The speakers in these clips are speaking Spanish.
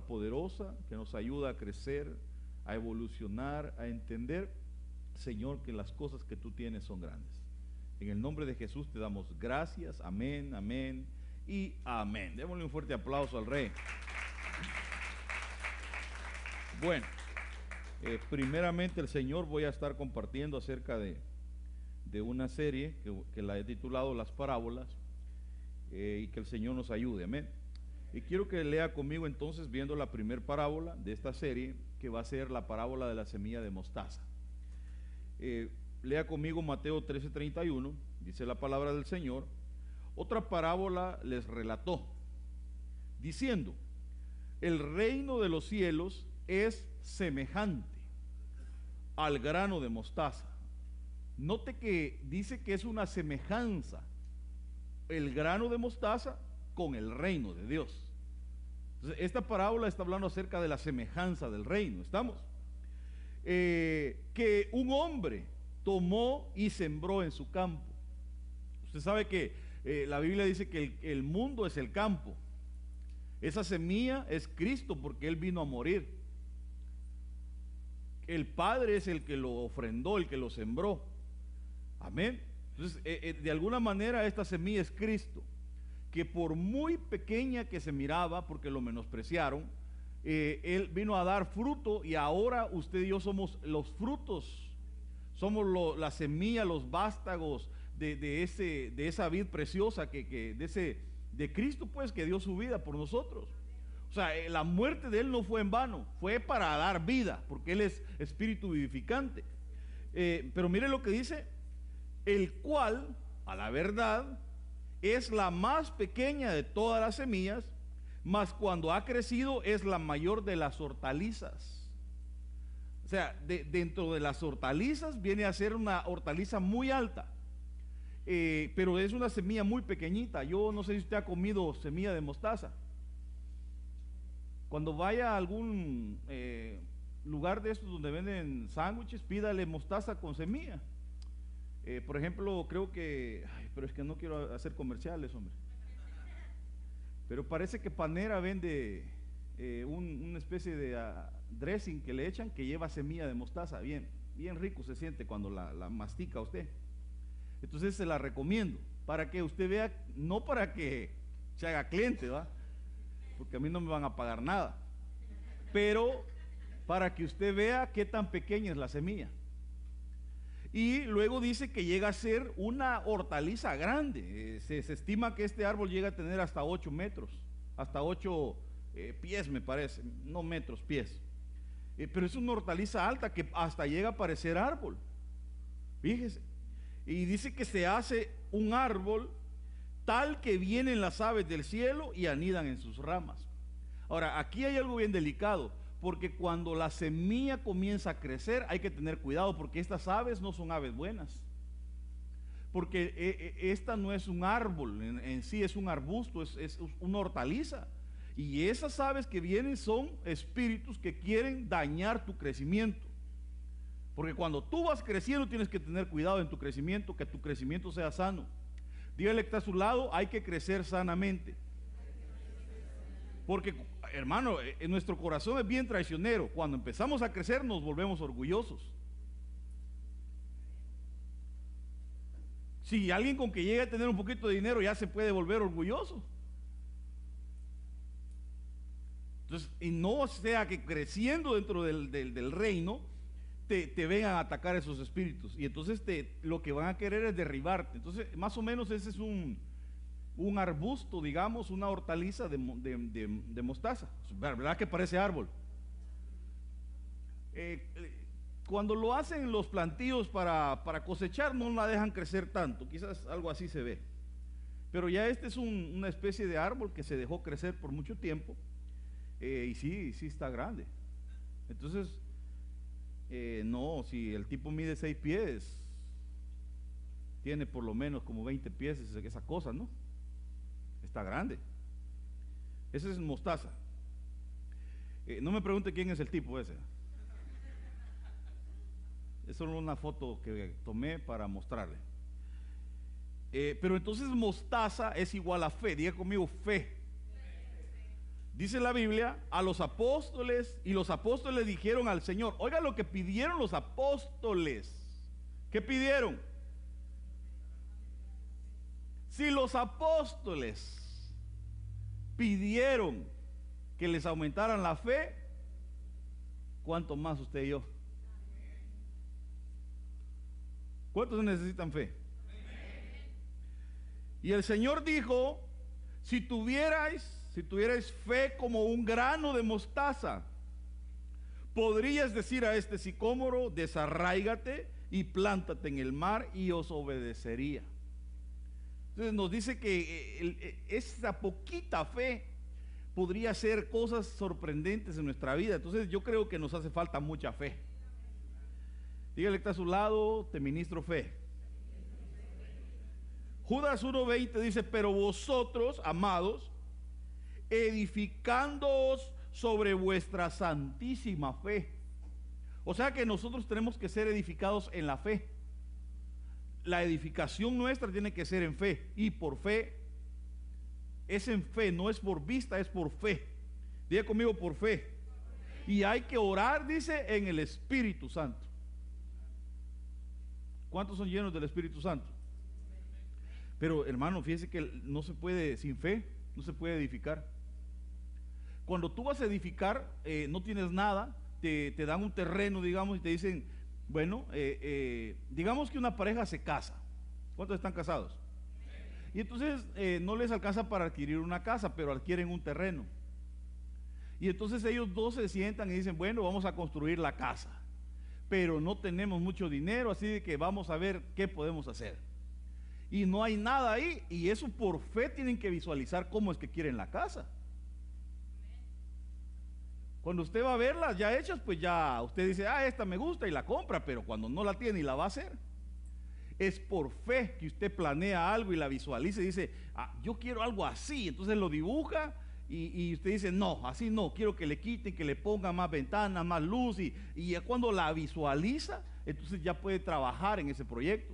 poderosa que nos ayuda a crecer, a evolucionar, a entender, Señor, que las cosas que tú tienes son grandes. En el nombre de Jesús te damos gracias, amén, amén y amén. Démosle un fuerte aplauso al Rey. Bueno, eh, primeramente el Señor voy a estar compartiendo acerca de, de una serie que, que, la he titulado Las Parábolas eh, y que el Señor nos ayude, amén. Y quiero que lea conmigo entonces viendo la primera parábola de esta serie, que va a ser la parábola de la semilla de mostaza. Eh, lea conmigo Mateo 13:31, dice la palabra del Señor. Otra parábola les relató, diciendo, el reino de los cielos es semejante al grano de mostaza. Note que dice que es una semejanza el grano de mostaza con el reino de Dios. Esta parábola está hablando acerca de la semejanza del reino, ¿estamos? Eh, que un hombre tomó y sembró en su campo. Usted sabe que eh, la Biblia dice que el, mundo es el campo. Esa semilla es Cristo porque Él vino a morir. El Padre es el que lo ofrendó, el que lo sembró. Amén. Entonces, eh, de alguna manera esta semilla es Cristo, que por muy pequeña que se miraba, porque lo menospreciaron, eh, Él vino a dar fruto y ahora usted y yo somos los frutos, somos la semilla, los vástagos de, de, ese, de esa vid preciosa, que, que, de, ese, de Cristo pues que dio su vida por nosotros. O sea, la muerte de Él no fue en vano, fue para dar vida, porque Él es espíritu vivificante. Eh, pero mire lo que dice, el cual, a la verdad, es la más pequeña de todas las semillas, mas cuando ha crecido es la mayor de las hortalizas. O sea, de, dentro de las hortalizas viene a ser una hortaliza muy alta, eh, pero es una semilla muy pequeñita. Yo no sé si usted ha comido semilla de mostaza. Cuando vaya a algún eh, lugar de estos donde venden sándwiches, pídale mostaza con semilla. Eh, por ejemplo, creo que, ay, pero es que no quiero hacer comerciales, hombre. Pero parece que Panera vende eh, un, una especie de uh, dressing que le echan que lleva semilla de mostaza. Bien, bien rico se siente cuando la, la mastica usted. Entonces se la recomiendo para que usted vea, no para que se haga cliente, ¿va? Porque a mí no me van a pagar nada. Pero para que usted vea qué tan pequeña es la semilla. Y luego dice que llega a ser una hortaliza grande. Eh, se, se, estima que este árbol llega a tener hasta 8 metros, hasta 8 eh, pies me parece, no metros, pies. Eh, pero es una hortaliza alta que hasta llega a parecer árbol. Fíjese. Y dice que se hace un árbol tal que vienen las aves del cielo y anidan en sus ramas. Ahora, aquí hay algo bien delicado porque cuando la semilla comienza a crecer hay que tener cuidado porque estas aves no son aves buenas. Porque eh, esta no es un árbol en, en sí, es un arbusto, es, es, una hortaliza. Y esas aves que vienen son espíritus que quieren dañar tu crecimiento. Porque cuando tú vas creciendo tienes que tener cuidado en tu crecimiento, que tu crecimiento sea sano. Dígale que está a su lado, hay que crecer sanamente. Porque, hermano, en eh, nuestro corazón es bien traicionero. Cuando empezamos a crecer nos volvemos orgullosos. Si alguien con que llegue a tener un poquito de dinero ya se puede volver orgulloso. Entonces, y no sea que creciendo dentro del, del, del reino te, te, vengan a atacar esos espíritus. Y entonces te, lo que van a querer es derribarte. Entonces, más o menos ese es un, un arbusto, digamos, una hortaliza de, mostaza. ¿Verdad que parece árbol? Eh, cuando lo hacen los plantíos para, para, cosechar, no la dejan crecer tanto. Quizás algo así se ve. Pero ya este es un, una especie de árbol que se dejó crecer por mucho tiempo. Eh, y sí, sí está grande. Entonces, eh, no, si el tipo mide seis pies, tiene por lo menos como 20 pies esa cosa, ¿no? Está grande. Ese es mostaza. Eh, no me pregunte quién es el tipo ese. Es solo una foto que tomé para mostrarle. Eh, pero entonces mostaza es igual a fe. Diga conmigo fe. dice la Biblia, a los apóstoles y los apóstoles dijeron al Señor, oiga lo que pidieron los apóstoles. ¿Qué pidieron? Si los apóstoles pidieron que les aumentaran la fe, ¿cuánto más usted y yo? ¿Cuántos necesitan fe? Y el Señor dijo, si tuvierais si tuvierais fe como un grano de mostaza, podrías decir a este sicómoro, desarráigate y plántate en el mar y os obedecería. Entonces nos dice que eh, eh, esa poquita fe podría hacer cosas sorprendentes en nuestra vida. Entonces yo creo que nos hace falta mucha fe. Dígale que está a su lado, te ministro fe. Judas 1.20 dice, pero vosotros, amados, edificándoos sobre vuestra santísima fe. O sea que nosotros tenemos que ser edificados en la fe. La edificación nuestra tiene que ser en fe y por fe. Es en fe, no es por vista, es por fe. Diga conmigo por fe. Y hay que orar, dice, en el Espíritu Santo. ¿Cuántos son llenos del Espíritu Santo? Pero hermano, fíjese que no se puede sin fe, no se puede edificar. Cuando tú vas a edificar, eh, no tienes nada, te, dan un terreno, digamos, y te dicen, bueno, eh, eh, digamos que una pareja se casa. ¿Cuántos están casados? Y entonces no les alcanza para adquirir una casa, pero adquieren un terreno. Y entonces ellos dos se sientan y dicen, bueno, vamos a construir la casa, pero no tenemos mucho dinero, así que vamos a ver qué podemos hacer. Y no hay nada ahí, y eso por fe tienen que visualizar cómo es que quieren la casa. Cuando usted va a verlas ya hechas, pues ya usted dice, ah, esta me gusta y la compra, pero cuando no la tiene y la va a hacer, es por fe que usted planea algo y la visualiza y dice, ah, yo quiero algo así, entonces lo dibuja y, usted dice, no, así no, quiero que le quiten, que le pongan más ventanas, más luz y, y cuando la visualiza, entonces ya puede trabajar en ese proyecto.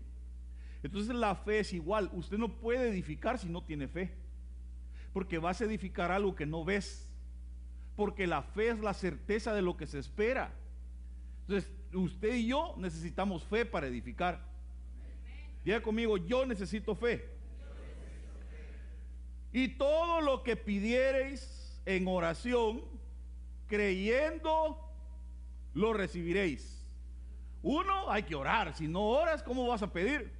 Entonces la fe es igual, usted no puede edificar si no tiene fe, porque vas a edificar algo que no ves porque la fe es la certeza de lo que se espera. Entonces, usted y yo necesitamos fe para edificar. Diga conmigo, yo necesito fe. Y todo lo que pidiereis en oración, creyendo, lo recibiréis. Uno, hay que orar. Si no oras, ¿cómo vas a pedir?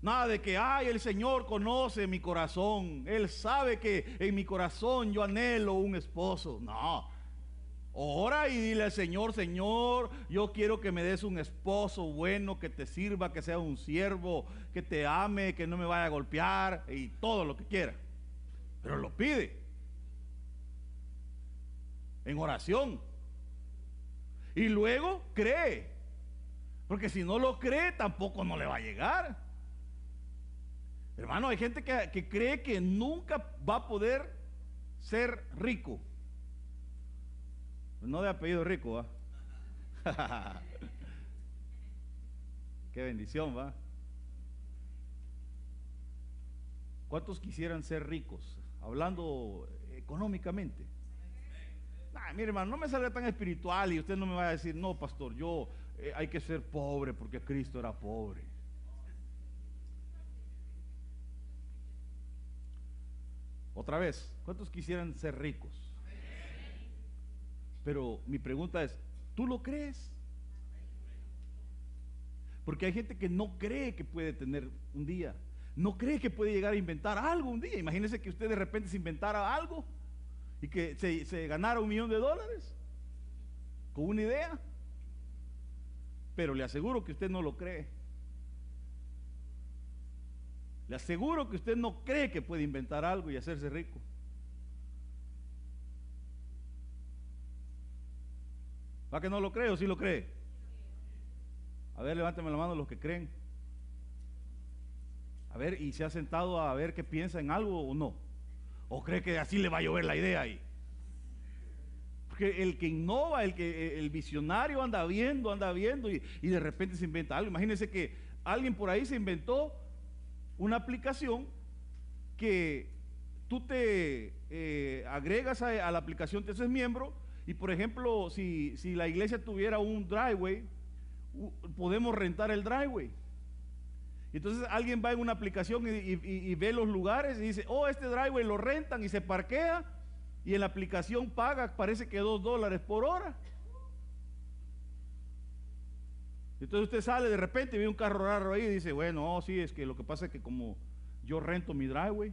Nada de que, ay, el Señor conoce mi corazón. Él sabe que en mi corazón yo anhelo un esposo. No. Ora y dile al Señor, Señor, yo quiero que me des un esposo bueno, que te sirva, que sea un siervo, que te ame, que no me vaya a golpear y todo lo que quiera. Pero lo pide. En oración. Y luego cree. Porque si no lo cree, tampoco no le va a llegar. Hermano, hay gente que, cree que nunca va a poder ser rico. No de apellido rico, ¿va? Qué bendición, ¿va? ¿Cuántos quisieran ser ricos? Hablando económicamente. Nah, mire, hermano, no me salga tan espiritual y usted no me va a decir, no, pastor, yo eh, hay que ser pobre porque Cristo era pobre. Otra vez, ¿cuántos quisieran ser ricos? Pero mi pregunta es, ¿tú lo crees? Porque hay gente que no cree que puede tener un día, no cree que puede llegar a inventar algo un día. Imagínese que usted de repente se inventara algo y que se, se ganara un millón de dólares con una idea. Pero le aseguro que usted no lo cree. Le aseguro que usted no cree que puede inventar algo y hacerse rico. ¿Va que no lo cree o sí lo cree? A ver, levánteme la mano los que creen. A ver, ¿y se ha sentado a ver qué piensa en algo o no? ¿O cree que así le va a llover la idea ahí? Porque el que innova, el que el visionario anda viendo, anda viendo y, y de repente se inventa algo. Imagínense que alguien por ahí se inventó una aplicación que tú te eh, agregas a, la aplicación, te haces miembro y por ejemplo, si, si la iglesia tuviera un driveway, podemos rentar el driveway. Entonces alguien va en una aplicación y, ve los lugares y dice, oh, este driveway lo rentan y se parquea y en la aplicación paga, parece que dos dólares por hora. Entonces usted sale de repente y ve un carro raro ahí y dice, bueno, oh, sí, es que lo que pasa es que como yo rento mi driveway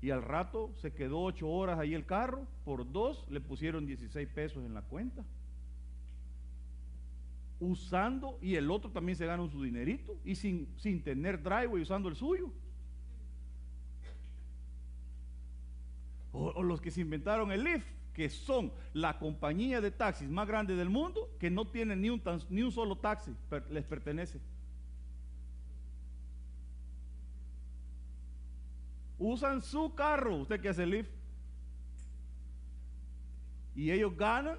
y al rato se quedó ocho horas ahí el carro, por dos le pusieron 16 pesos en la cuenta. Usando y el otro también se gana su dinerito y sin, sin tener driveway usando el suyo. O, los que se inventaron el Lyft, que son la compañía de taxis más grande del mundo, que no tienen ni un, ni un solo taxi, les pertenece. Usan su carro, usted que hace Lyft. Y ellos ganan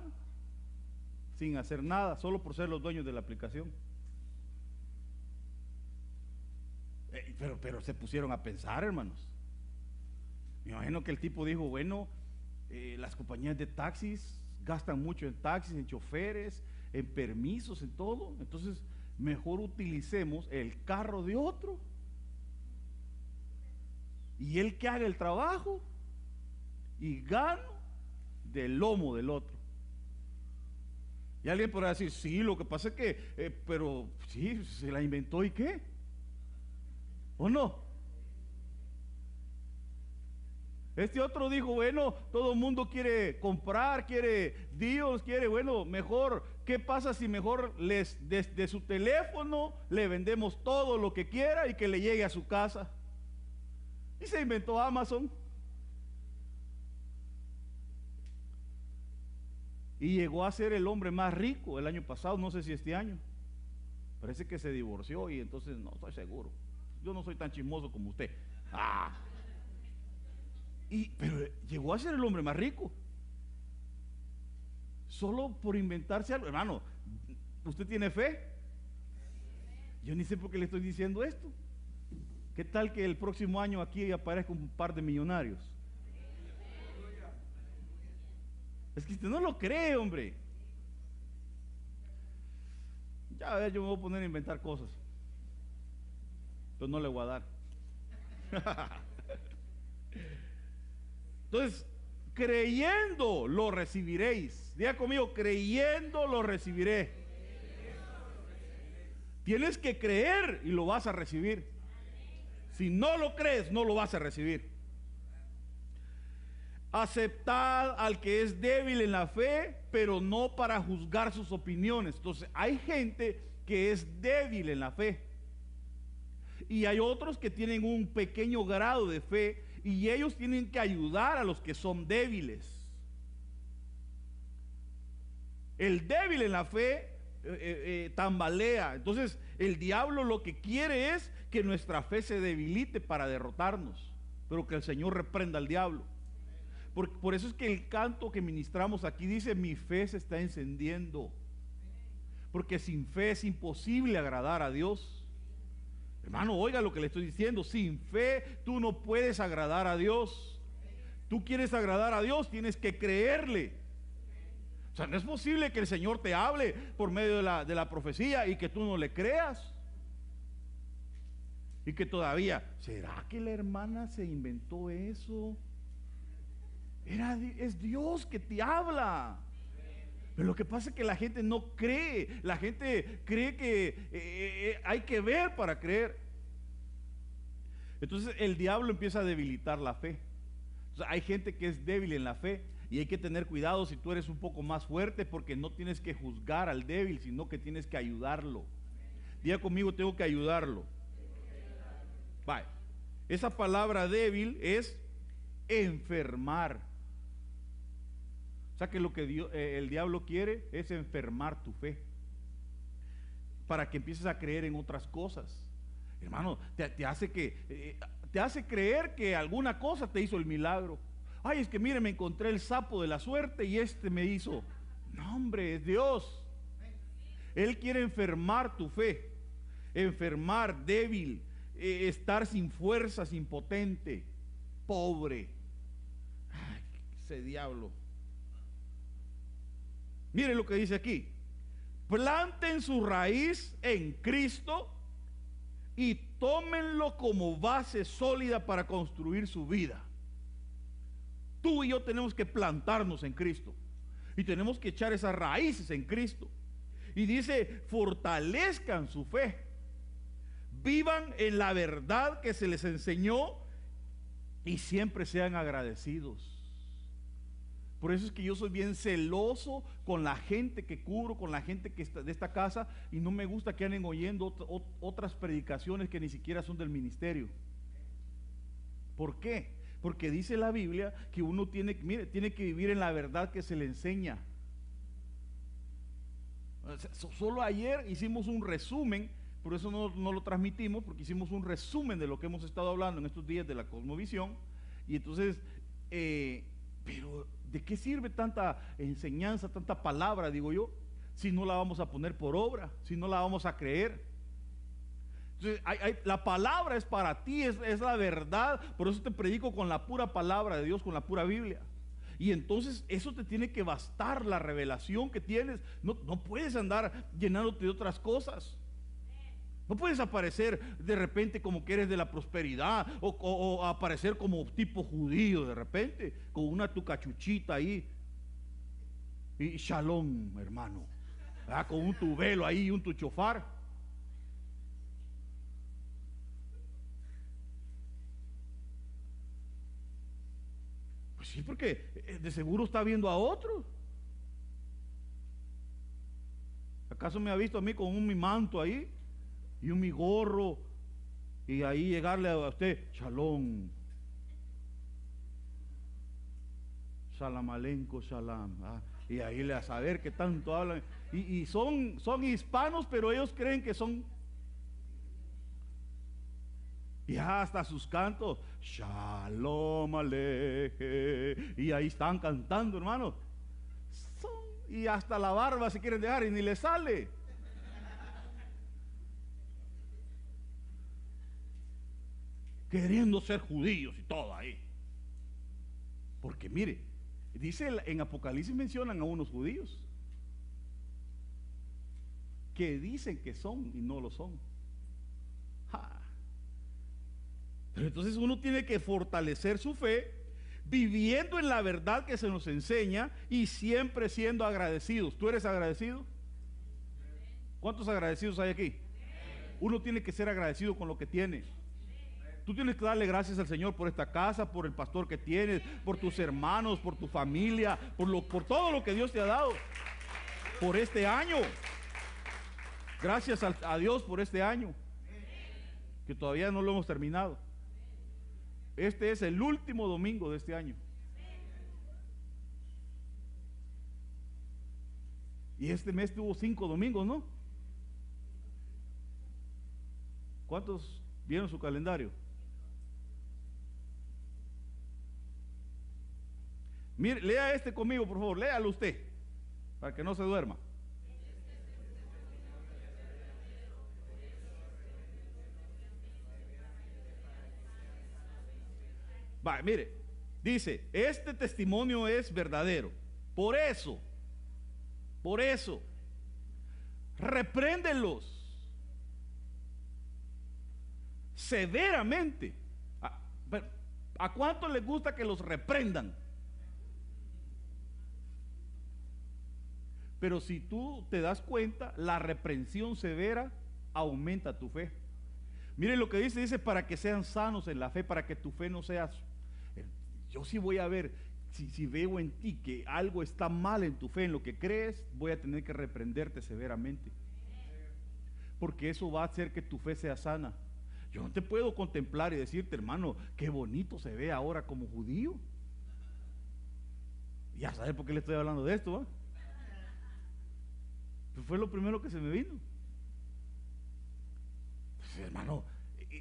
sin hacer nada, solo por ser los dueños de la aplicación. Eh, pero, pero se pusieron a pensar, hermanos. Me imagino que el tipo dijo, bueno, eh, las compañías de taxis gastan mucho en taxis, en choferes, en permisos, en todo. Entonces, mejor utilicemos el carro de otro. Y él que haga el trabajo y gano del lomo del otro. Y alguien podrá decir, sí, lo que pasa es que, eh, pero sí, se la inventó y qué. ¿O no? Este otro dijo, bueno, todo el mundo quiere comprar, quiere Dios, quiere, bueno, mejor, ¿qué pasa si mejor les desde su teléfono le vendemos todo lo que quiera y que le llegue a su casa? Y se inventó Amazon. Y llegó a ser el hombre más rico el año pasado, no sé si este año. Parece que se divorció y entonces no estoy seguro. Yo no soy tan chismoso como usted. Ah. Y, pero llegó a ser el hombre más rico. Solo por inventarse algo. Hermano, ¿usted tiene fe? Yo ni sé por qué le estoy diciendo esto. ¿Qué tal que el próximo año aquí aparezca un par de millonarios? Es que usted no lo cree, hombre. Ya, a ver, yo me voy a poner a inventar cosas. Pero no le voy a dar. Entonces, creyendo lo recibiréis. Diga conmigo, creyendo lo recibiré. Tienes que creer y lo vas a recibir. Si no lo crees, no lo vas a recibir. Aceptad al que es débil en la fe, pero no para juzgar sus opiniones. Entonces, hay gente que es débil en la fe. Y hay otros que tienen un pequeño grado de fe y ellos tienen que ayudar a los que son débiles. El débil en la fe eh, eh, eh, tambalea. Entonces, el diablo lo que quiere es que nuestra fe se debilite para derrotarnos, pero que el Señor reprenda al diablo. Por, eso es que el canto que ministramos aquí dice, mi fe se está encendiendo. Porque sin fe es imposible agradar a Dios. Hermano, oiga lo que le estoy diciendo. Sin fe tú no puedes agradar a Dios. Tú quieres agradar a Dios, tienes que creerle. O sea, no es posible que el Señor te hable por medio de la, de la profecía y que tú no le creas. Y que todavía, ¿será que la hermana se inventó eso? es Dios que te habla. Pero lo que pasa es que la gente no cree. La gente cree que eh, eh, hay que ver para creer. Entonces el diablo empieza a debilitar la fe. hay gente que es débil en la fe y hay que tener cuidado si tú eres un poco más fuerte porque no tienes que juzgar al débil, sino que tienes que ayudarlo. Diga conmigo, tengo que ayudarlo. Vaya. Esa palabra débil es enfermar. O sea que lo que eh, el diablo quiere es enfermar tu fe. Para que empieces a creer en otras cosas. Hermano, te, hace que eh, te hace creer que alguna cosa te hizo el milagro. Ay, es que mire, me encontré el sapo de la suerte y este me hizo. No, hombre, es Dios. Él quiere enfermar tu fe, enfermar débil, eh, estar sin fuerzas, impotente. pobre. ese diablo. Mire lo que dice aquí. Planten su raíz en Cristo y tómenlo como base sólida para construir su vida. Tú y yo tenemos que plantarnos en Cristo y tenemos que echar esas raíces en Cristo. Y dice, fortalezcan su fe, vivan en la verdad que se les enseñó y siempre sean agradecidos. Por eso es que yo soy bien celoso con la gente que cubro, con la gente que está de esta casa, y no me gusta que anden oyendo otras predicaciones que ni siquiera son del ministerio. ¿Por qué? Porque dice la Biblia que uno tiene, tiene que vivir en la verdad que se le enseña. Solo ayer hicimos un resumen, por eso no, no, lo transmitimos, porque hicimos un resumen de lo que hemos estado hablando en estos días de la cosmovisión. Y entonces, eh, pero ¿De qué sirve tanta enseñanza, tanta palabra, digo yo, si no la vamos a poner por obra, si no la vamos a creer? la palabra es para ti, es, la verdad, por eso te predico con la pura palabra de Dios, con la pura Biblia. Y entonces eso te tiene que bastar, la revelación que tienes. No, no puedes andar llenándote de otras cosas. No puedes aparecer de repente como que eres de la prosperidad o, aparecer como tipo judío de repente, con una tu cachuchita ahí. Y shalom, hermano. Con un tu velo ahí y un tu chofar. Pues sí, porque eh, de seguro está viendo a otro. ¿Acaso me ha visto a mí con un mi manto ahí? Y un mi gorro y ahí llegarle a usted, shalom. Salamalenco, salam. ¿ah? Y ahí le a saber que tanto hablan. Y, son, son hispanos, pero ellos creen que son. Y hasta sus cantos, shalom aleje. Y ahí están cantando, hermano. y hasta la barba se quieren dejar y ni le sale. Queriendo ser judíos y todo ahí. Porque mire, dice en Apocalipsis mencionan a unos judíos que dicen que son y no lo son. Pero entonces uno tiene que fortalecer su fe viviendo en la verdad que se nos enseña y siempre siendo agradecidos. ¿Tú eres agradecido? ¿Cuántos agradecidos hay aquí? Uno tiene que ser agradecido con lo que tiene. Tú tienes que darle gracias al Señor por esta casa, por el pastor que tienes, por tus hermanos, por tu familia, por, todo lo que Dios te ha dado, por este año. Gracias a, a Dios por este año, que todavía no lo hemos terminado. Este es el último domingo de este año. Y este mes tuvo cinco domingos, ¿no? ¿Cuántos vieron su calendario? Mire, lea este conmigo, por favor, léalo usted, para que no se duerma. Va, mire, dice, este testimonio es verdadero. Por eso, por eso, repréndelos severamente. ¿A, ¿A cuánto les gusta que los reprendan? Pero si tú te das cuenta, la reprensión severa aumenta tu fe. Mire lo que dice, dice para que sean sanos en la fe, para que tu fe no sea... Yo sí voy a ver, si, si veo en ti que algo está mal en tu fe, en lo que crees, voy a tener que reprenderte severamente. Porque eso va a hacer que tu fe sea sana. Yo no te puedo contemplar y decirte, hermano, qué bonito se ve ahora como judío. Ya sabes por qué le estoy hablando de esto, ¿va? Fue lo primero que se me vino. Pues, hermano,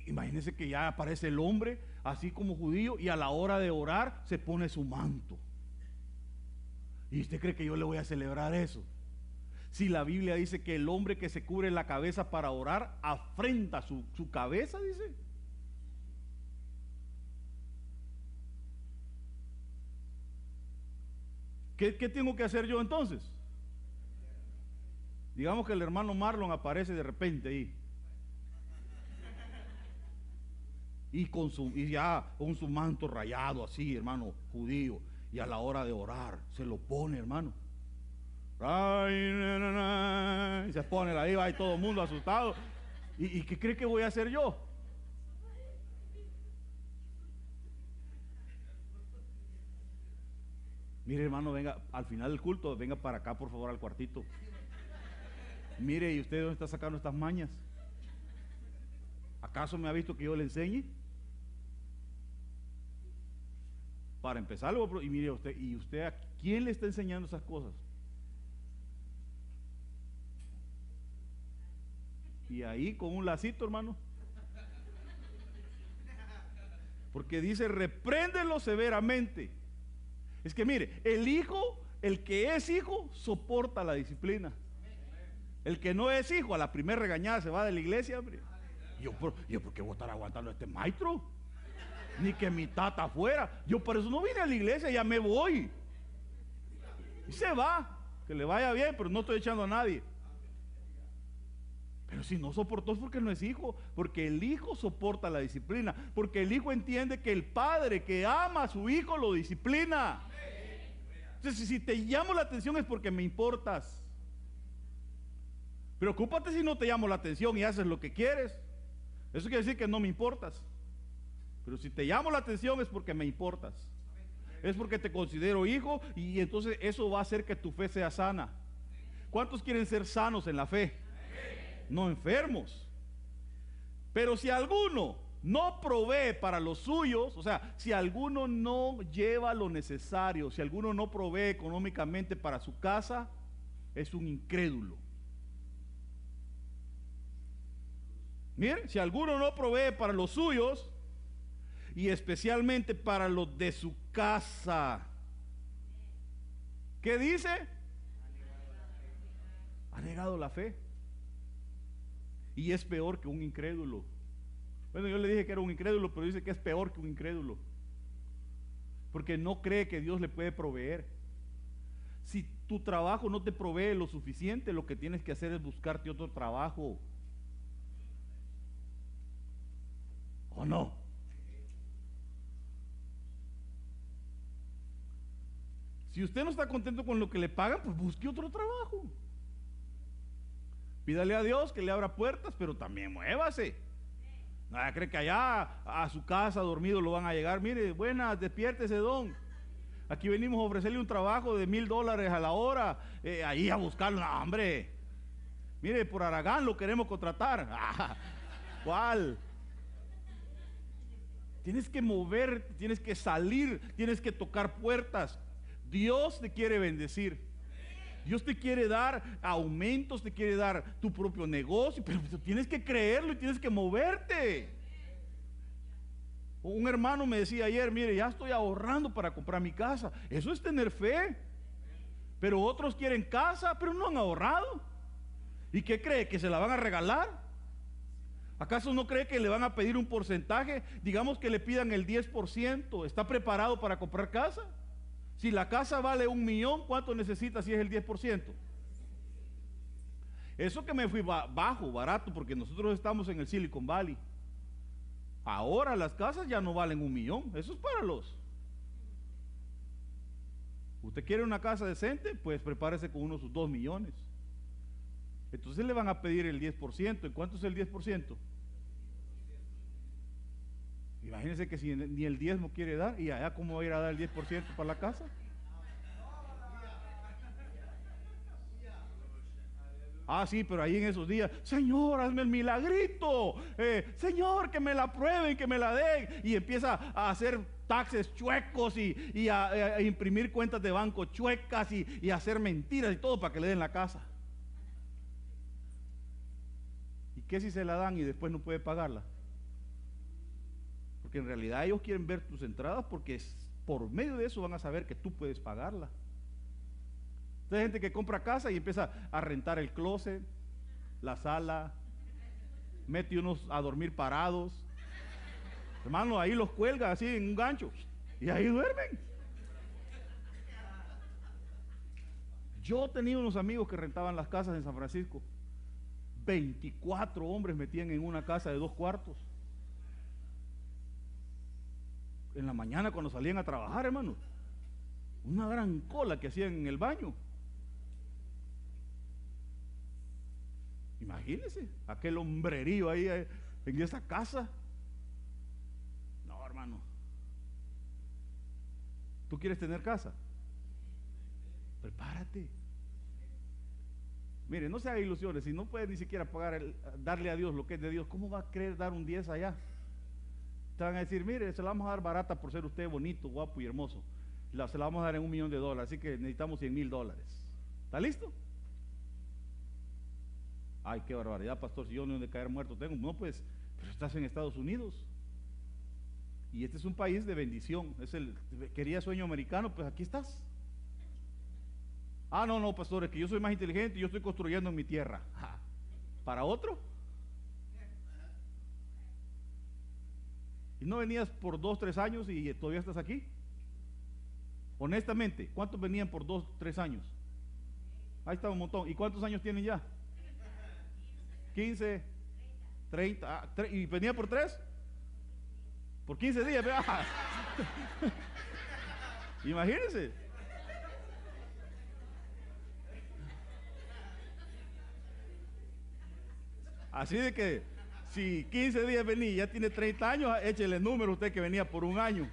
imagínese que ya aparece el hombre, así como judío, y a la hora de orar se pone su manto. ¿Y usted cree que yo le voy a celebrar eso? Si la Biblia dice que el hombre que se cubre la cabeza para orar afrenta su, su cabeza, dice. ¿Qué, ¿Qué tengo que hacer yo entonces? Digamos que el hermano Marlon aparece de repente ahí. Y, con su, y ya con su manto rayado así, hermano, judío. Y a la hora de orar, se lo pone, hermano. Y se pone ahí, va y todo el mundo asustado. ¿Y, ¿Y qué cree que voy a hacer yo? Mire, hermano, venga, al final del culto, venga para acá, por favor, al cuartito. Mire, ¿y usted dónde está sacando estas mañas? ¿Acaso me ha visto que yo le enseñe? Para empezar, y mire usted, ¿y usted a quién le está enseñando esas cosas? Y ahí con un lacito, hermano. Porque dice, repréndelo severamente. Es que mire, el hijo, el que es hijo, soporta la disciplina. El que no es hijo, a la primera regañada se va de la iglesia, hombre. Yo, yo, ¿por qué voy a estar aguantando a este maestro? Ni que mi tata fuera. Yo por eso no vine a la iglesia, ya me voy. Y se va. Que le vaya bien, pero no estoy echando a nadie. Pero si no soportó es porque no es hijo, porque el hijo soporta la disciplina, porque el hijo entiende que el padre que ama a su hijo lo disciplina. Entonces, si te llamo la atención es porque me importas. Preocúpate si no te llamo la atención y haces lo que quieres. Eso quiere decir que no me importas. Pero si te llamo la atención es porque me importas. Es porque te considero hijo y entonces eso va a hacer que tu fe sea sana. ¿Cuántos quieren ser sanos en la fe? No enfermos. Pero si alguno no provee para los suyos, o sea, si alguno no lleva lo necesario, si alguno no provee económicamente para su casa, es un incrédulo. Miren, si alguno no provee para los suyos y especialmente para los de su casa, ¿qué dice? Ha negado la fe. Y es peor que un incrédulo. Bueno, yo le dije que era un incrédulo, pero dice que es peor que un incrédulo. Porque no cree que Dios le puede proveer. Si tu trabajo no te provee lo suficiente, lo que tienes que hacer es buscarte otro trabajo. ¿O no? Si usted no está contento con lo que le pagan, pues busque otro trabajo. Pídale a Dios que le abra puertas, pero también muévase. Nada cree que allá a su casa dormido lo van a llegar. Mire, buenas, despiértese, don. Aquí venimos a ofrecerle un trabajo de mil dólares a la hora. Eh, ahí a buscarlo. No, hombre. Mire, por Aragán lo queremos contratar. Ah, ¿Cuál? Tienes que mover, tienes que salir, tienes que tocar puertas. Dios te quiere bendecir. Dios te quiere dar aumentos, te quiere dar tu propio negocio, pero tienes que creerlo y tienes que moverte. Un hermano me decía ayer, mire, ya estoy ahorrando para comprar mi casa. Eso es tener fe. Pero otros quieren casa, pero no han ahorrado. ¿Y qué cree? ¿Que se la van a regalar? ¿Acaso no cree que le van a pedir un porcentaje? Digamos que le pidan el 10%. ¿Está preparado para comprar casa? Si la casa vale un millón, ¿cuánto necesita si es el 10%? Eso que me fui bajo, barato, porque nosotros estamos en el Silicon Valley. Ahora las casas ya no valen un millón. Eso es para los. ¿Usted quiere una casa decente? Pues prepárese con unos dos millones. Entonces le van a pedir el 10%. ¿En cuánto es el 10%? Imagínense que si ni el diezmo quiere dar, y allá cómo va a ir a dar el 10% para la casa. Ah, sí, pero ahí en esos días, Señor, hazme el milagrito. Eh, señor, que me la prueben, que me la den. Y empieza a hacer taxes chuecos y, a, imprimir cuentas de banco chuecas y, y a hacer mentiras y todo para que le den la casa. ¿Y qué si se la dan y después no puede pagarla? Porque en realidad ellos quieren ver tus entradas porque por medio de eso van a saber que tú puedes pagarla. Entonces hay gente que compra casa y empieza a rentar el closet, la sala, mete unos a dormir parados. Hermano, ahí los cuelga así en un gancho y ahí duermen. Yo tenía unos amigos que rentaban las casas en San Francisco. 24 hombres metían en una casa de dos cuartos. En la mañana cuando salían a trabajar, hermano. Una gran cola que hacían en el baño. Imagínense, aquel hombrerío ahí eh, en esa casa. No, hermano. ¿Tú quieres tener casa? Prepárate. Mire, no se haga ilusiones. Si no puede ni siquiera pagar darle a Dios lo que es de Dios, ¿cómo va a querer dar un 10 allá? Te van a decir, mire, se la vamos a dar barata por ser usted bonito, guapo y hermoso. La, se la vamos a dar en un millón de dólares, así que necesitamos 100 mil dólares. ¿Está listo? Ay, qué barbaridad, pastor, si yo no de caer muerto tengo. No, pues, pero estás en Estados Unidos. Y este es un país de bendición. Es el, quería sueño americano, pues aquí estás. Ah, no, no, pastor, es que yo soy más inteligente y yo estoy construyendo en mi tierra. ¿Para otro? ¿Y no venías por dos, tres años y todavía estás aquí? Honestamente, ¿cuántos venían por dos, tres años? Ahí está un montón. ¿Y cuántos años tienen ya? 15, 30. ¿Y venía por tres? Por 15 días. Imagínense. Así de que si 15 días venía y ya tiene 30 años, échele el número usted que venía por un año.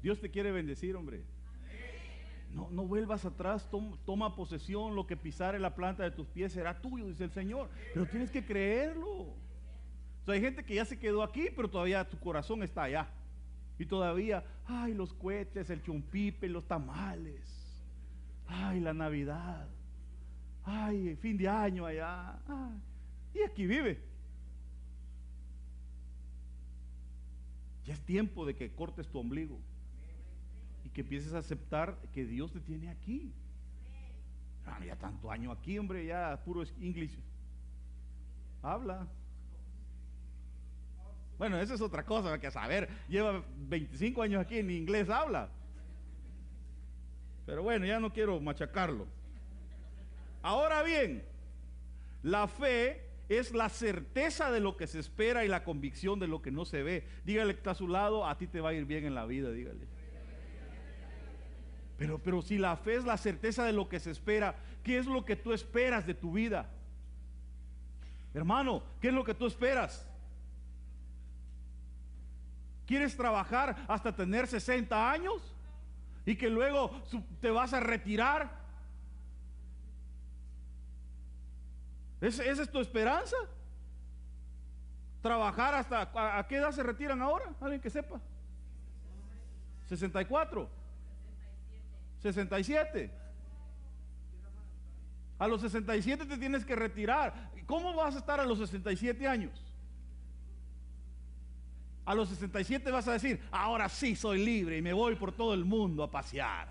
Dios te quiere bendecir, hombre. No, no vuelvas atrás, toma, posesión, lo que pisare la planta de tus pies será tuyo, dice el Señor. Pero tienes que creerlo. hay gente que ya se quedó aquí, pero todavía tu corazón está allá. Y todavía, ay, los cohetes, el chumpipe, los tamales. Ay, la Navidad. Ay, fin de año allá. y aquí vive. Ya es tiempo de que cortes tu ombligo y que empieces a aceptar que Dios te tiene aquí. Ah, ya tanto año aquí, hombre, ya puro inglés. Habla. Bueno, eso es otra cosa que saber. Lleva 25 años aquí, en inglés habla. Pero bueno, ya no quiero machacarlo. Ahora bien, la fe es la certeza de lo que se espera y la convicción de lo que no se ve. Dígale que está a su lado, a ti te va a ir bien en la vida, dígale. Pero, pero si la fe es la certeza de lo que se espera, ¿qué es lo que tú esperas de tu vida? Hermano, ¿qué es lo que tú esperas? ¿Quieres trabajar hasta tener 60 años? y que luego te vas a retirar. ¿Esa es tu esperanza? ¿Trabajar hasta a, qué edad se retiran ahora? ¿Alguien que sepa? 64. 67. A los 67 te tienes que retirar. ¿Cómo vas a estar a los 67 años? A los 67 vas a decir, ahora sí soy libre y me voy por todo el mundo a pasear.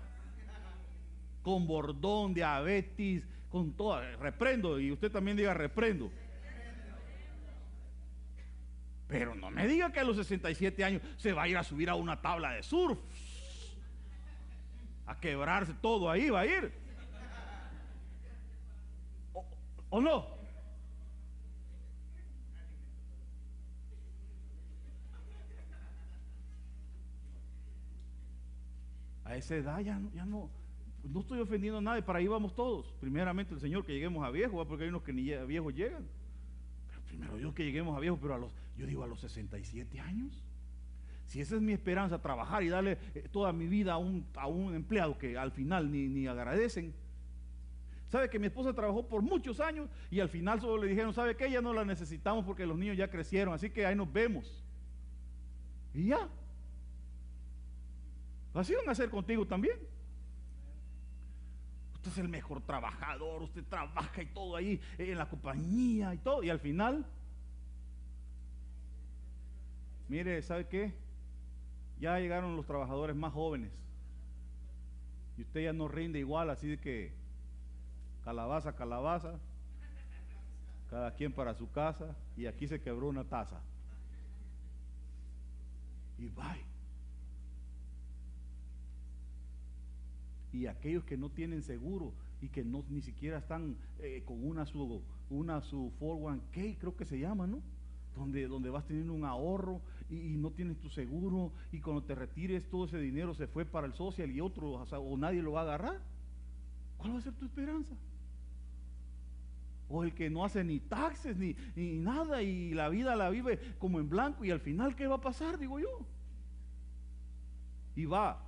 Con bordón, diabetes, con todo. Reprendo, y usted también diga reprendo. Pero no me diga que a los 67 años se va a ir a subir a una tabla de surf. A quebrarse todo ahí, va a ir. ¿O, no? A esa edad ya, ya no, no estoy ofendiendo a nadie, para ahí vamos todos. Primeramente el Señor que lleguemos a viejo, porque hay unos que ni a viejos llegan. Pero primero Dios que lleguemos a viejo, pero a los, yo digo a los 67 años. Si esa es mi esperanza, trabajar y darle eh, toda mi vida a un, a un empleado que al final ni, ni agradecen. ¿Sabe que mi esposa trabajó por muchos años y al final solo le dijeron, ¿sabe que Ya no la necesitamos porque los niños ya crecieron, así que ahí nos vemos. Y ya, Así van a hacer contigo también. Usted es el mejor trabajador, usted trabaja y todo ahí en la compañía y todo. Y al final, mire, ¿sabe qué? Ya llegaron los trabajadores más jóvenes. Y usted ya no rinde igual, así de que calabaza, calabaza, cada quien para su casa. Y aquí se quebró una taza. y bye. Y aquellos que no tienen seguro y que no ni siquiera están eh, con una su una su 401k, creo que se llama, ¿no? Donde, donde vas teniendo un ahorro y, no tienes tu seguro y cuando te retires todo ese dinero se fue para el social y otro o nadie lo va a agarrar. ¿Cuál va a ser tu esperanza? O el que no hace ni taxes ni, ni, nada y la vida la vive como en blanco y al final ¿qué va a pasar? Digo yo. Y va,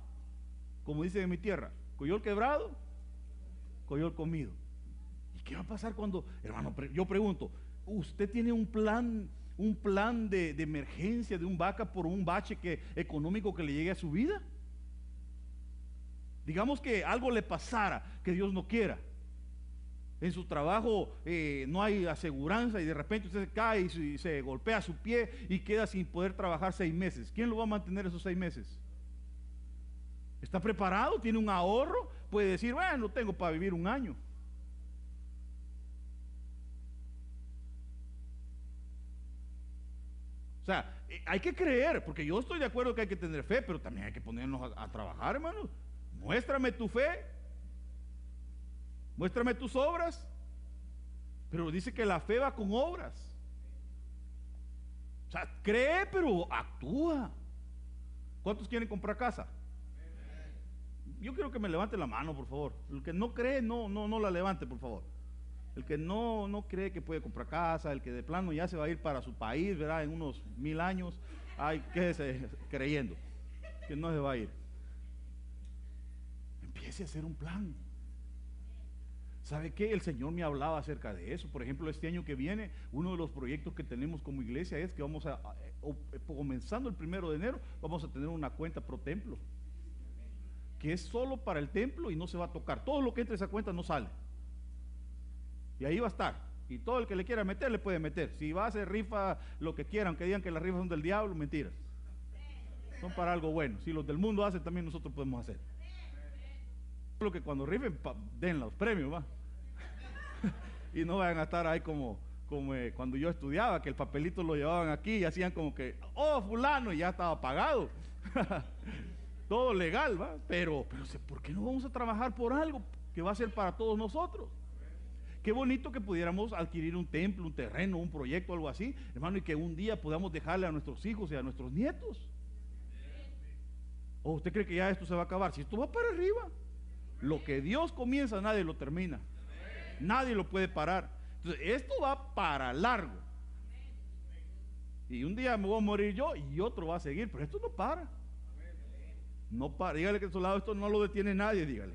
como dice en mi tierra, coyol quebrado, coyol comido. ¿Y qué va a pasar cuando, hermano, yo pregunto, usted tiene un plan, un plan de, emergencia de un vaca por un bache económico que le llegue a su vida? Digamos que algo le pasara, que Dios no quiera. En su trabajo eh, no hay aseguranza y de repente usted se cae y se golpea su pie y queda sin poder trabajar seis meses. ¿Quién lo va a mantener esos seis meses? ¿Está preparado? ¿Tiene un ahorro? Puede decir, bueno, tengo para vivir un año. O sea, eh, hay que creer, porque yo estoy de acuerdo que hay que tener fe, pero también hay que ponernos a, a trabajar, hermano. Muéstrame tu fe. Muéstrame tus obras. Pero dice que la fe va con obras. O sea, cree, pero actúa. ¿Cuántos quieren comprar casa? Yo quiero que me levante la mano, por favor. El que no cree, no, no, no la levante, por favor. El que no, no cree que puede comprar casa, el que de plano ya se va a ir para su país, ¿verdad? En unos mil años, hay que creyendo que no se va a ir. Empiece a hacer un plan. ¿Sabe qué? El Señor me hablaba acerca de eso. Por ejemplo, este año que viene, uno de los proyectos que tenemos como iglesia es que vamos a, eh, comenzando el primero de enero, vamos a tener una cuenta pro templo. Que es solo para el templo y no se va a tocar. Todo lo que entre esa cuenta no sale. Y ahí va a estar. Y todo el que le quiera meter, le puede meter. Si va a hacer rifa, lo que quieran, aunque digan que las rifas son del diablo, mentiras. Son para algo bueno. Si los del mundo hacen, también nosotros podemos hacer. Lo que cuando rifen, den los premios, va. y no vayan a estar ahí como, como eh, cuando yo estudiaba, que el papelito lo llevaban aquí y hacían como que, oh, fulano, y ya estaba pagado. Todo legal, ¿va? Pero, pero, ¿por qué no vamos a trabajar por algo que va a ser para todos nosotros? Qué bonito que pudiéramos adquirir un templo, un terreno, un proyecto, algo así, hermano, y que un día podamos dejarle a nuestros hijos y a nuestros nietos. ¿O usted cree que ya esto se va a acabar? Si esto va para arriba, lo que Dios comienza, nadie lo termina. Nadie lo puede parar. Entonces, esto va para largo. Y un día me voy a morir yo y otro va a seguir, pero esto no para. No para. Dígale que a su lado esto no lo detiene nadie, dígale.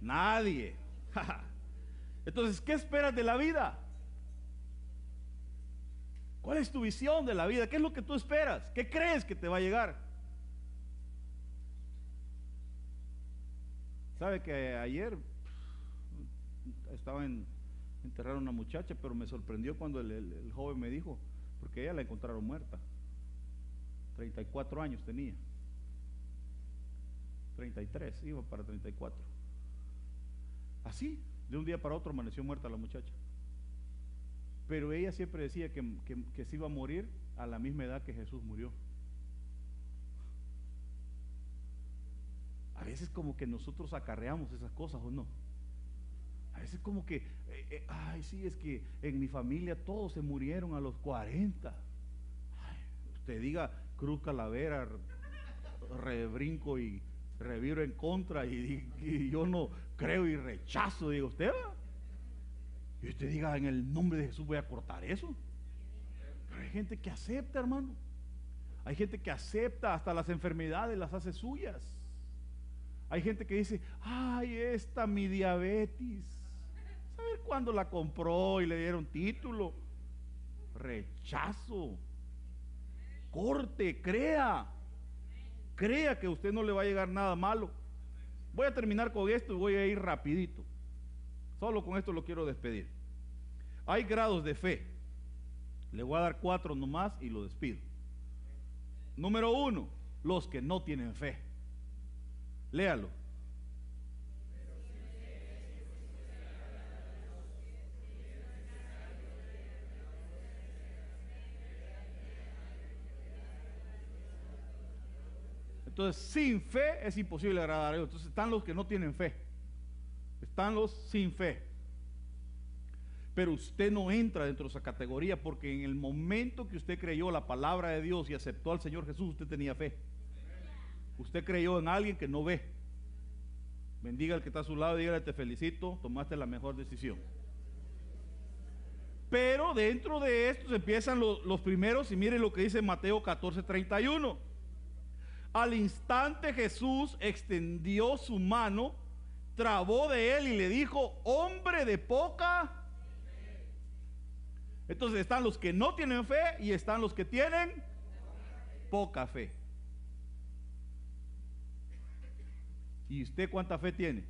Nadie. Entonces, ¿qué esperas de la vida? ¿Cuál es tu visión de la vida? ¿Qué es lo que tú esperas? ¿Qué crees que te va a llegar? ¿Sabe que ayer estaba en enterrar a una muchacha, pero me sorprendió cuando el, joven me dijo, porque ella la encontraron muerta. 34 años tenía. 33, iba para 34. Así, de un día para otro amaneció muerta la muchacha. Pero ella siempre decía que, que se iba a morir a la misma edad que Jesús murió. A veces como que nosotros acarreamos esas cosas o no. A veces como que, eh, eh, ay, sí, es que en mi familia todos se murieron a los 40. usted diga cruz calavera, rebrinco y reviro en contra y, yo no creo y rechazo, digo usted va. Y usted diga, en el nombre de Jesús voy a cortar eso. Pero hay gente que acepta, hermano. Hay gente que acepta hasta las enfermedades, las hace suyas. Hay gente que dice, ay, esta mi diabetes ver cuándo la compró y le dieron título. Rechazo. Corte, crea. Crea que a usted no le va a llegar nada malo. Voy a terminar con esto y voy a ir rapidito. Solo con esto lo quiero despedir. Hay grados de fe. Le voy a dar cuatro nomás y lo despido. Número uno, los que no tienen fe. Léalo. Entonces, sin fe es imposible agradar a Dios. Entonces, están los que no tienen fe. Están los sin fe. Pero usted no entra dentro de esa categoría porque en el momento que usted creyó la palabra de Dios y aceptó al Señor Jesús, usted tenía fe. Usted creyó en alguien que no ve. Bendiga al que está a su lado y dígale, te felicito, tomaste la mejor decisión. Pero dentro de esto empiezan los, primeros y miren lo que dice Mateo 14, 31. Al instante Jesús extendió su mano, trabó de él y le dijo, hombre de poca. Entonces están los que no tienen fe y están los que tienen poca fe. ¿Y usted cuánta fe tiene?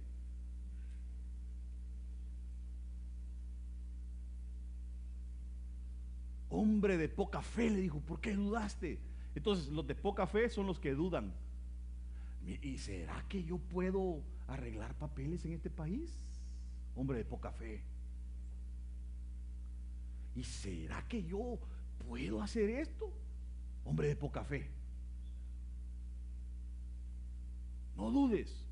Hombre de poca fe, le dijo, ¿por qué dudaste? Entonces los de poca fe son los que dudan. ¿Y será que yo puedo arreglar papeles en este país? Hombre de poca fe. ¿Y será que yo puedo hacer esto? Hombre de poca fe. No dudes.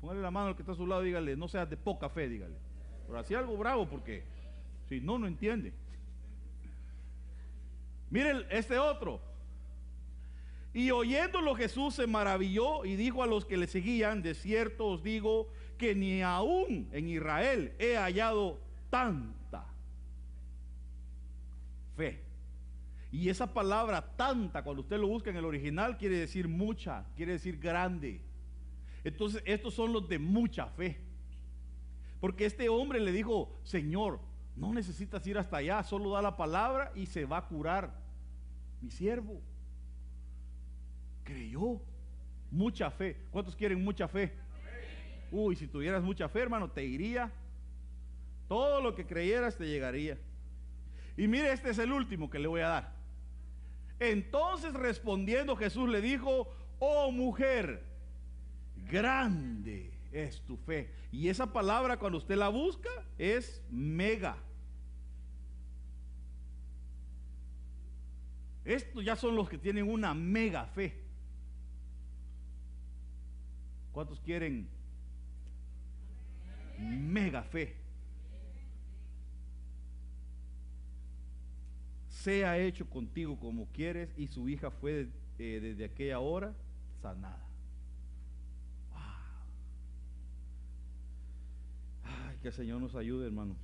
Póngale la mano al que está a su lado dígale, no seas de poca fe, dígale. Pero así algo bravo porque si no, no entiende. Miren este otro. Y oyéndolo Jesús se maravilló y dijo a los que le seguían, de cierto os digo que ni aún en Israel he hallado tanta fe. Y esa palabra tanta, cuando usted lo busca en el original, quiere decir mucha, quiere decir grande. Entonces, estos son los de mucha fe. Porque este hombre le dijo, Señor, no necesitas ir hasta allá, solo da la palabra y se va a curar. Mi siervo creyó mucha fe. ¿Cuántos quieren mucha fe? Uy, si tuvieras mucha fe, hermano, te iría. Todo lo que creyeras te llegaría. Y mire, este es el último que le voy a dar. Entonces respondiendo Jesús le dijo, oh mujer, grande es tu fe. Y esa palabra cuando usted la busca es mega. Estos ya son los que tienen una mega fe. ¿Cuántos quieren mega fe? Sea hecho contigo como quieres y su hija fue eh, desde aquella hora sanada. Que el Señor nos ayude, hermanos.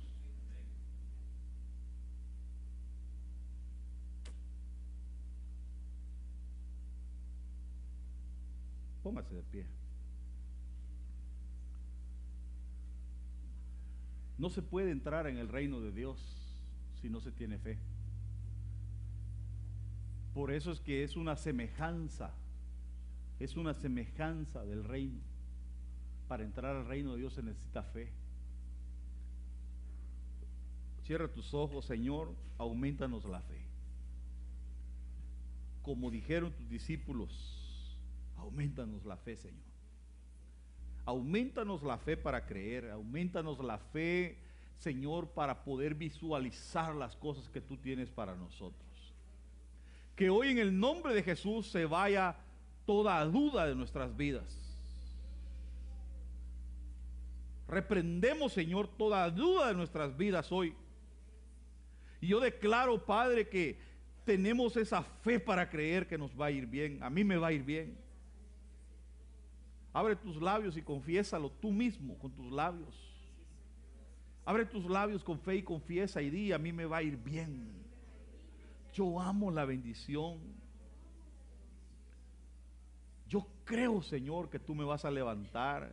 Póngase de pie. No se puede entrar en el reino de Dios si no se tiene fe. Por eso es que es una semejanza, es una semejanza del reino. Para entrar al reino de Dios se necesita fe. Cierra tus ojos, Señor, aumentanos la fe. Como dijeron tus discípulos, aumentanos la fe, Señor. Aumentanos la fe para creer, aumentanos la fe, Señor, para poder visualizar las cosas que tú tienes para nosotros. Que hoy en el nombre de Jesús se vaya toda duda de nuestras vidas. Reprendemos, Señor, toda duda de nuestras vidas hoy. Y yo declaro, Padre, que tenemos esa fe para creer que nos va a ir bien. A mí me va a ir bien. Abre tus labios y confiésalo tú mismo con tus labios. Abre tus labios con fe y confiesa y di, a mí me va a ir bien. Yo amo la bendición. Yo creo, Señor, que tú me vas a levantar.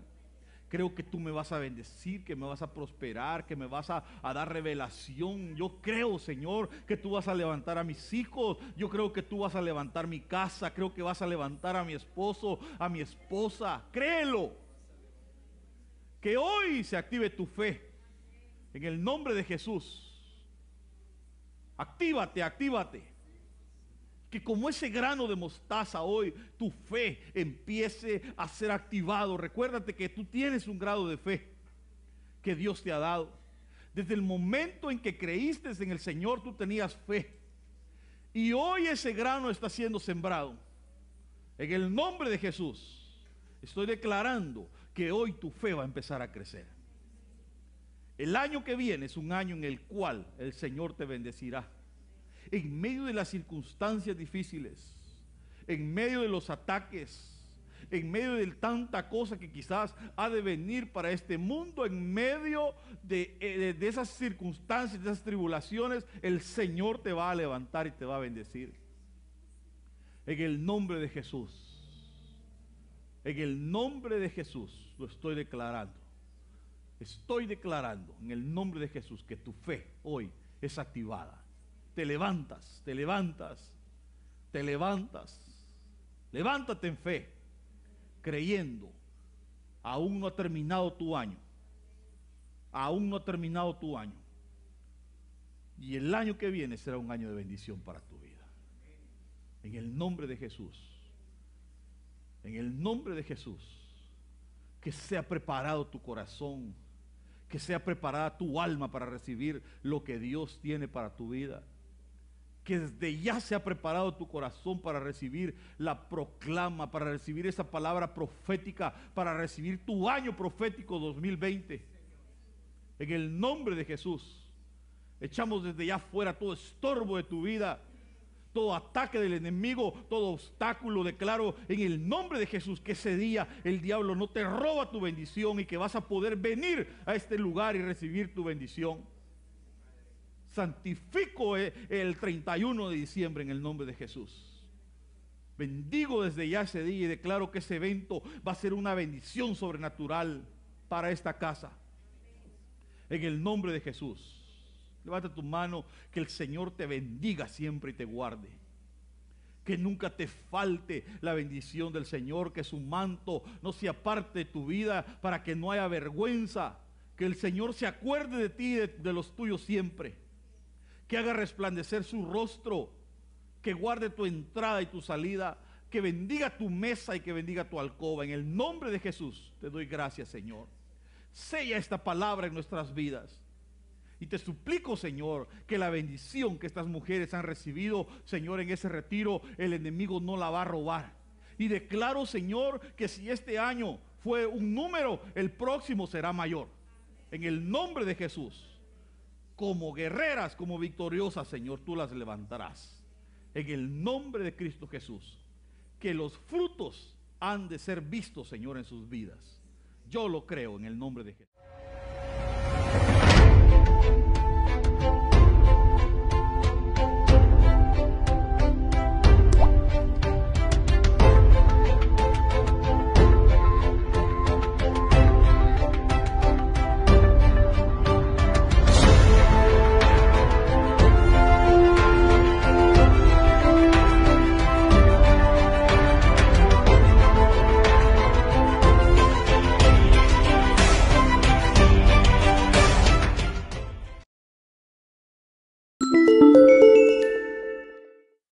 Creo que tú me vas a bendecir, que me vas a prosperar, que me vas a, dar revelación. Yo creo, Señor, que tú vas a levantar a mis hijos. Yo creo que tú vas a levantar mi casa. Creo que vas a levantar a mi esposo, a mi esposa. Créelo. Que hoy se active tu fe. En el nombre de Jesús. Actívate, actívate que como ese grano de mostaza hoy, tu fe empiece a ser activado. Recuérdate que tú tienes un grado de fe que Dios te ha dado. Desde el momento en que creíste en el Señor, tú tenías fe. Y hoy ese grano está siendo sembrado. En el nombre de Jesús, estoy declarando que hoy tu fe va a empezar a crecer. El año que viene es un año en el cual el Señor te bendecirá. En medio de las circunstancias difíciles, en medio de los ataques, en medio de tanta cosa que quizás ha de venir para este mundo, en medio de, eh, de, esas circunstancias, de esas tribulaciones, el Señor te va a levantar y te va a bendecir. En el nombre de Jesús, en el nombre de Jesús, lo estoy declarando. Estoy declarando en el nombre de Jesús que tu fe hoy es activada. Te levantas, te levantas, te levantas. Levántate en fe creyendo, aún no ha terminado tu año. Aún no ha terminado tu año. Y el año que viene será un año de bendición para tu vida. En el nombre de Jesús. En el nombre de Jesús. Que sea preparado tu corazón. Que sea preparada tu alma para recibir lo que Dios tiene para tu vida que desde ya se ha preparado tu corazón para recibir la proclama, para recibir esa palabra profética, para recibir tu año profético 2020. En el nombre de Jesús, echamos desde ya fuera todo estorbo de tu vida, todo ataque del enemigo, todo obstáculo. Declaro en el nombre de Jesús que ese día el diablo no te roba tu bendición y que vas a poder venir a este lugar y recibir tu bendición santifico e, el 31 de diciembre en el nombre de Jesús. Bendigo desde ya ese día y declaro que ese evento va a ser una bendición sobrenatural para esta casa. En el nombre de Jesús. Levanta tu mano, que el Señor te bendiga siempre y te guarde. Que nunca te falte la bendición del Señor, que su manto no se aparte de tu vida para que no haya vergüenza. Que el Señor se acuerde de ti y de los tuyos siempre que haga resplandecer su rostro, que guarde tu entrada y tu salida, que bendiga tu mesa y que bendiga tu alcoba. En el nombre de Jesús te doy gracias, Señor. Sella esta palabra en nuestras vidas. Y te suplico, Señor, que la bendición que estas mujeres han recibido, Señor, en ese retiro, el enemigo no la va a robar. Y declaro, Señor, que si este año fue un número, el próximo será mayor. En el nombre de Jesús como guerreras, como victoriosas, Señor, tú las levantarás. En el nombre de Cristo Jesús. Que los frutos han de ser vistos, Señor, en sus vidas. Yo lo creo en el nombre de Jesús.